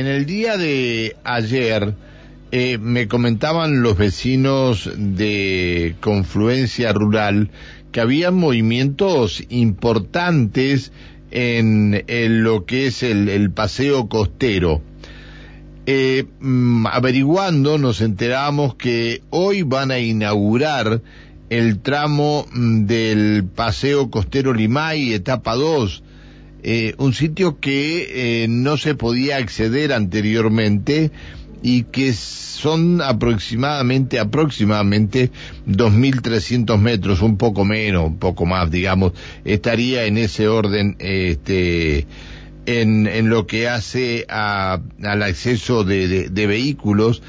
en el día de ayer eh, me comentaban los vecinos de Confluencia Rural que había movimientos importantes en, lo que es el, paseo costero. Eh, mm, averiguando nos enteramos que hoy van a inaugurar el tramo mm, del paseo costero Limay, etapa 2, eh, un sitio que eh, no se podía acceder anteriormente y que son aproximadamente, aproximadamente 2.300 metros, un poco menos, un poco más, digamos, estaría en ese orden, este, en, en lo que hace a, al acceso de, de vehículos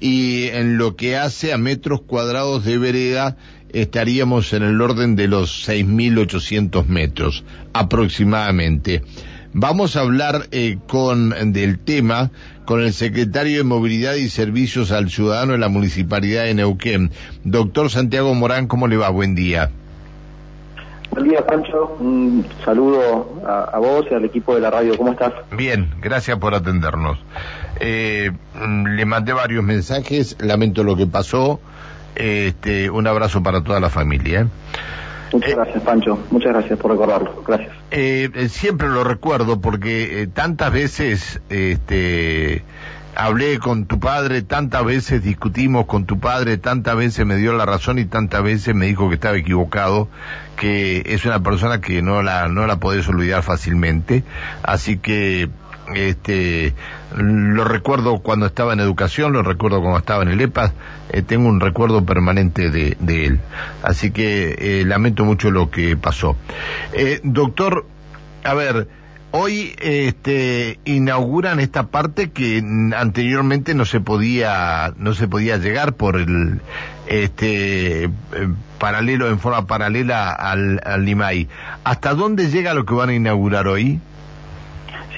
y en lo que hace a metros cuadrados de vereda estaríamos en el orden de los 6.800 metros aproximadamente. Vamos a hablar eh, con del tema con el secretario de Movilidad y Servicios al Ciudadano de la Municipalidad de Neuquén. Doctor Santiago Morán, ¿cómo le va? Buen día. Buen día, Pancho. Un saludo a, vos y al equipo de la radio. ¿Cómo estás? Bien, gracias por atendernos. Eh, le mandé varios mensajes, lamento lo que pasó. Este, un abrazo para toda la familia. ¿eh? Muchas gracias, Pancho. Muchas gracias por recordarlo. Gracias. Eh, eh, siempre lo recuerdo porque tantas veces este, hablé con tu padre, tantas veces discutimos con tu padre, tantas veces me dio la razón y tantas veces me dijo que estaba equivocado, que es una persona que no la, no la podés olvidar fácilmente. Así que este, lo recuerdo cuando estaba en educación, lo recuerdo cuando estaba en el EPAS, eh, tengo un recuerdo permanente de, él. Así que eh, lamento mucho lo que pasó. Eh, doctor, a ver, hoy este, inauguran esta parte que anteriormente no se podía, no se podía llegar por el, este, paralelo, en forma paralela al, al Limay. ¿Hasta dónde llega lo que van a inaugurar hoy?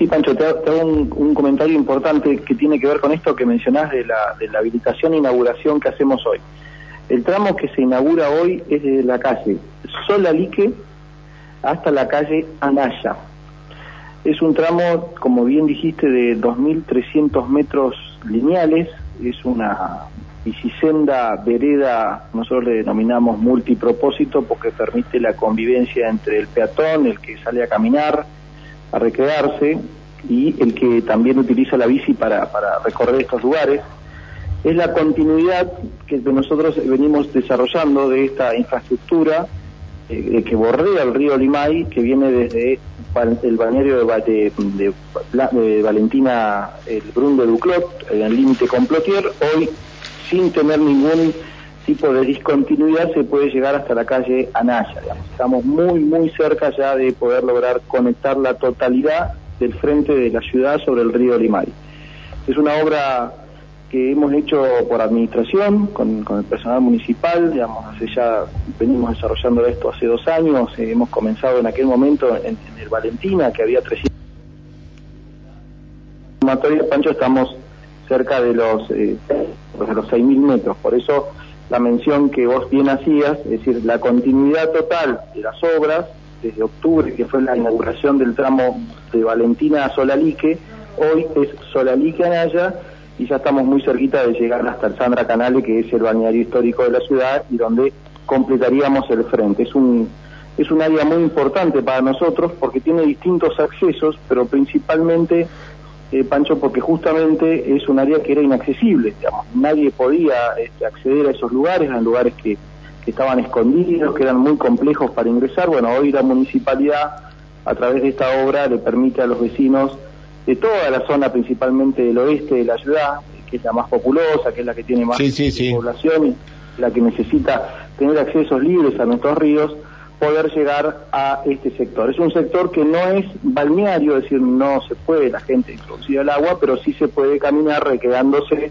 Sí, Pancho, te, hago un, comentario importante que tiene que ver con esto que mencionás de la, de la habilitación e inauguración que hacemos hoy. El tramo que se inaugura hoy es desde la calle Solalique hasta la calle Anaya. Es un tramo, como bien dijiste, de 2.300 metros lineales. Es una bicisenda vereda, nosotros le denominamos multipropósito porque permite la convivencia entre el peatón, el que sale a caminar, a recrearse y el que también utiliza la bici para, para recorrer estos lugares. Es la continuidad que nosotros venimos desarrollando de esta infraestructura eh, que bordea el río Limay, que viene desde el balneario de, de, Valentina el Brun de Duclot, en el límite con Plotier, hoy sin tener ningún tipo de discontinuidad se puede llegar hasta la calle Anaya. Estamos muy, muy cerca ya de poder lograr conectar la totalidad del frente de la ciudad sobre el río Limay. Es una obra que hemos hecho por administración, con, el personal municipal, digamos, hace ya, venimos desarrollando esto hace dos años, eh, hemos comenzado en aquel momento en, el Valentina, que había 300 Pancho, estamos cerca de los, eh, de los 6.000 metros, por eso la mención que vos bien hacías, es decir, la continuidad total de las obras desde octubre, que fue la inauguración del tramo de Valentina a Solalique, hoy es Solalique Anaya y ya estamos muy cerquita de llegar hasta el Sandra Canale, que es el balneario histórico de la ciudad y donde completaríamos el frente. Es un es un área muy importante para nosotros porque tiene distintos accesos, pero principalmente eh, Pancho, porque justamente es un área que era inaccesible, digamos, nadie podía este, acceder a esos lugares, eran lugares que, estaban escondidos, que eran muy complejos para ingresar. Bueno, hoy la municipalidad, a través de esta obra, le permite a los vecinos de toda la zona, principalmente del oeste de la ciudad, que es la más populosa, que es la que tiene más población y la que necesita tener accesos libres a nuestros ríos, poder llegar a este sector. Es un sector que no es balneario, es decir, no se puede la gente introducir al agua, pero sí se puede caminar requedándose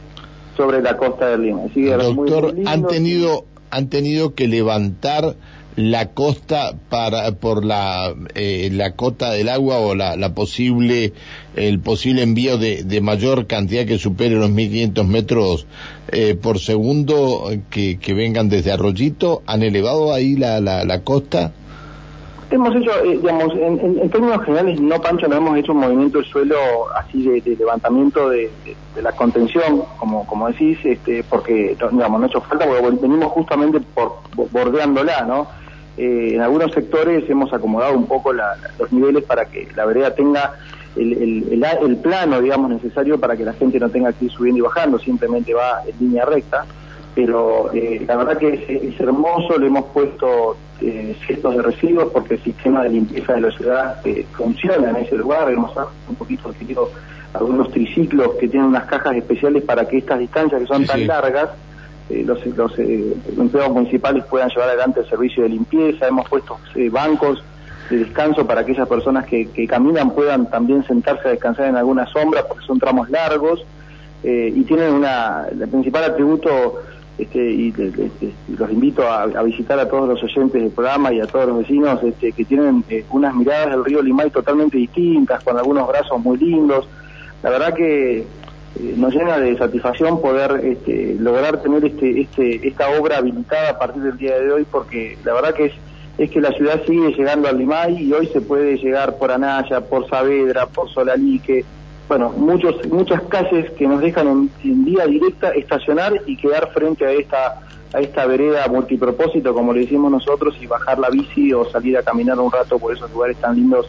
sobre la costa del Lima. Doctor, han tenido han tenido que levantar la costa para por la eh, la cota del agua o la, la posible el posible envío de, de, mayor cantidad que supere los 1500 metros eh, por segundo que, que vengan desde Arroyito han elevado ahí la, la, la costa Hemos hecho, eh, digamos, en, términos generales, no, Pancho, no hemos hecho un movimiento del suelo así de, levantamiento de, la contención, como como decís, este, porque, digamos, no ha hecho falta, porque venimos justamente por, bordeándola, ¿no? Eh, en algunos sectores hemos acomodado un poco los niveles para que la vereda tenga el, el, plano, digamos, necesario para que la gente no tenga que ir subiendo y bajando, simplemente va en línea recta. Pero eh, la verdad que es, hermoso, le hemos puesto eh, cestos de residuos porque el sistema de limpieza de la ciudad eh, funciona en ese lugar, hemos un poquito querido algunos triciclos que tienen unas cajas especiales para que estas distancias que son tan largas, eh, los, los empleados municipales puedan llevar adelante el servicio de limpieza, hemos puesto bancos de descanso para aquellas personas que, que caminan puedan también sentarse a descansar en alguna sombra porque son tramos largos y tienen una, el principal atributo este, y los invito a, visitar a todos los oyentes del programa y a todos los vecinos este, que tienen eh, unas miradas del río Limay totalmente distintas, con algunos brazos muy lindos. La verdad que eh, nos llena de satisfacción poder este, lograr tener este, este, esta obra habilitada a partir del día de hoy, porque la verdad que es, es que la ciudad sigue llegando al Limay y hoy se puede llegar por Anaya, por Saavedra, por Solalique, bueno, muchos, muchas calles que nos dejan en, vía directa estacionar y quedar frente a esta a esta vereda multipropósito, como le decimos nosotros, y bajar la bici o salir a caminar un rato por esos lugares tan lindos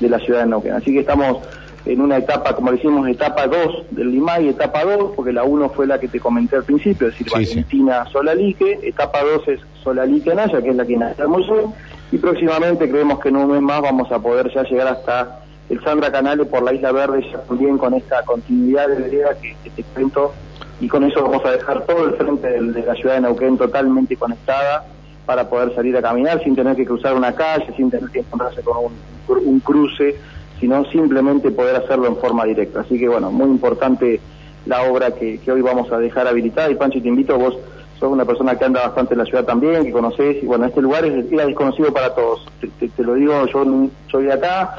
de la ciudad de Neuquén. Así que estamos en una etapa, como decimos, etapa 2 del Limay, etapa 2, porque la 1 fue la que te comenté al principio, es decir, Valentina Solalique, etapa 2 es Solalique Naya, que es la que museo, y próximamente creemos que en un mes más vamos a poder ya llegar hasta el Sandra Canales por la Isla Verde ya también con esta continuidad de vereda que, te cuento y con eso vamos a dejar todo el frente de, la ciudad de Neuquén totalmente conectada para poder salir a caminar sin tener que cruzar una calle, sin tener que encontrarse con un, cruce, sino simplemente poder hacerlo en forma directa. Así que bueno, muy importante la obra que, hoy vamos a dejar habilitada y Pancho te invito, vos sos una persona que anda bastante en la ciudad también, que conocés y bueno, este lugar es, era desconocido para todos. Te, te lo digo, yo soy de acá,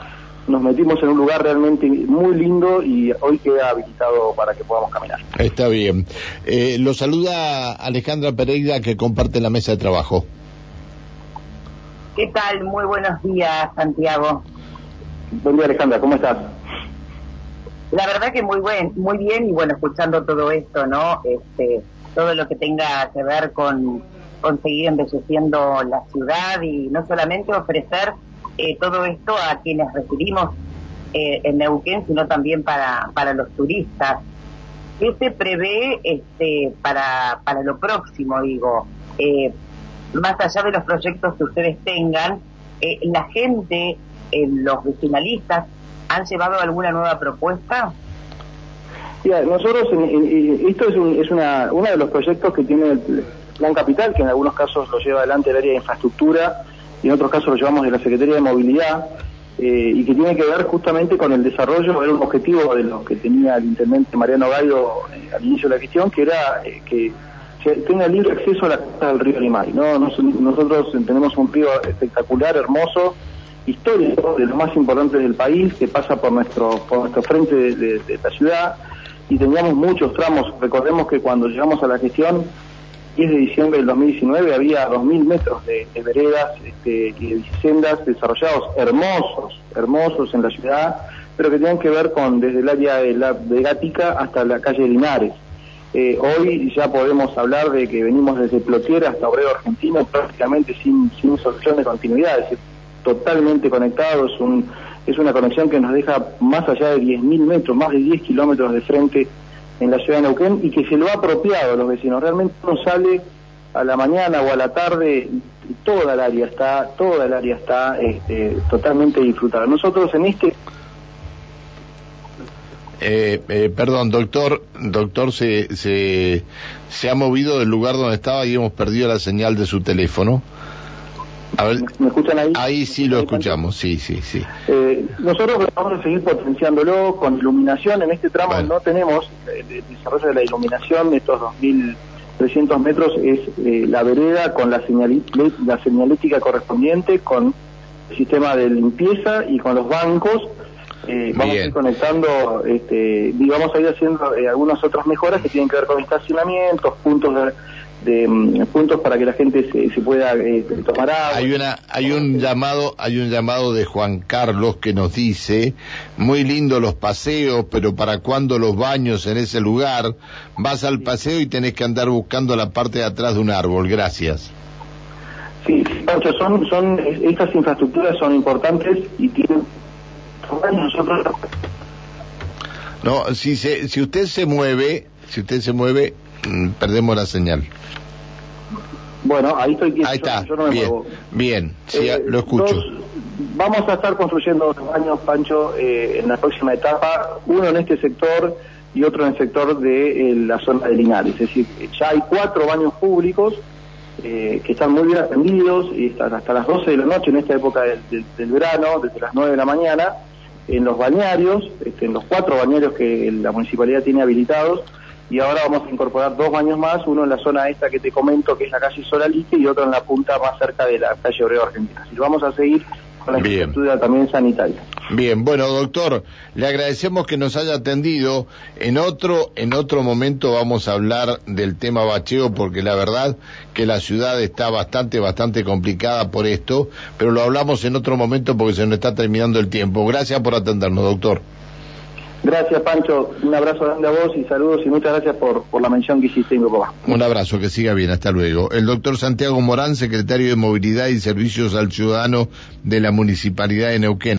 nos metimos en un lugar realmente muy lindo y hoy queda habilitado para que podamos caminar. Está bien. Eh, lo saluda Alejandra Pereira que comparte la mesa de trabajo. ¿Qué tal? Muy buenos días, Santiago. Buen día, Alejandra, ¿cómo estás? La verdad que muy buen, muy bien y bueno, escuchando todo esto, ¿no? Este, todo lo que tenga que ver con, con seguir embelleciendo la ciudad y no solamente ofrecer eh, todo esto a quienes recibimos eh, en Neuquén, sino también para, para los turistas. ¿Qué se prevé este, para, para lo próximo, digo? Eh, más allá de los proyectos que ustedes tengan, la gente, los vecinalistas, ¿han llevado alguna nueva propuesta? nosotros, esto es, es una, uno de los proyectos que tiene el Plan Capital, que en algunos casos lo lleva adelante el área de infraestructura, y en otros casos lo llevamos de la Secretaría de Movilidad, eh, y que tiene que ver justamente con el desarrollo, era un objetivo de lo que tenía el intendente Mariano Gallo eh, al inicio de la gestión, que era eh, que tenga libre acceso a la costa del río Limay. ¿no? nosotros tenemos un río espectacular, hermoso, histórico, de los más importantes del país, que pasa por nuestro, por nuestro frente de, la ciudad, y teníamos muchos tramos. Recordemos que cuando llegamos a la gestión 10 de diciembre del 2019 había 2.000 metros de, veredas este, y de sendas desarrollados hermosos, hermosos en la ciudad, pero que tenían que ver con desde el área de, la, de Gatica hasta la calle Linares. Eh, hoy ya podemos hablar de que venimos desde Plotier hasta Obrero Argentino prácticamente sin, sin solución de continuidad, es decir, totalmente conectados, un, es una conexión que nos deja más allá de 10.000 metros, más de 10 kilómetros de frente en la ciudad de Neuquén y que se lo ha apropiado a los vecinos. Realmente no sale a la mañana o a la tarde, toda el área está, toda el área está este, totalmente disfrutada. Nosotros en este eh, eh, perdón, doctor, doctor, se, se, se ha movido del lugar donde estaba y hemos perdido la señal de su teléfono. ¿Me escuchan ahí? Ahí sí lo escuchamos, sí, sí, sí. Eh, nosotros vamos a seguir potenciándolo con iluminación. En este tramo no tenemos el, desarrollo de la iluminación, estos 2.300 metros es eh, la vereda con la, la señalética correspondiente, con el sistema de limpieza y con los bancos. Eh, vamos a ir conectando, este, y vamos a ir haciendo algunas otras mejoras que tienen que ver con estacionamientos, puntos de de mm, puntos para que la gente se, pueda eh, tomar agua. Hay una, hay un llamado, hay un llamado de Juan Carlos que nos dice, muy lindo los paseos, pero para cuando los baños en ese lugar, vas al paseo y tenés que andar buscando la parte de atrás de un árbol. Gracias. Sí, Pancho, son, son, estas infraestructuras son importantes y tienen no, si se, si usted se mueve, si usted se mueve, mm, perdemos la señal. Bueno, ahí estoy. Ahí está. bien, bien. Sí, eh, lo escucho. vamos a estar construyendo baños, Pancho, eh, en la próxima etapa. Uno en este sector y otro en el sector de eh, la zona de Linares. Es decir, ya hay cuatro baños públicos que están muy bien atendidos y están hasta las 12 de la noche en esta época del, del verano, desde las 9 de la mañana en los bañarios, este, en los cuatro bañarios que la municipalidad tiene habilitados, y ahora vamos a incorporar dos baños más, uno en la zona esta que te comento, que es la calle Solalite, y otro en la punta más cerca de la calle Obrero Argentina. Y vamos a seguir infraestructura también sanitaria. Bien, bueno, doctor, le agradecemos que nos haya atendido. En otro, en otro momento vamos a hablar del tema bacheo, porque la verdad que la ciudad está bastante, bastante complicada por esto, pero lo hablamos en otro momento porque se nos está terminando el tiempo. Gracias por atendernos, doctor. Gracias, Pancho. Un abrazo grande a vos y saludos y muchas gracias por, la mención que hiciste en papá. Un abrazo, que siga bien. Hasta luego. El doctor Santiago Morán, secretario de Movilidad y Servicios al Ciudadano de la Municipalidad de Neuquén.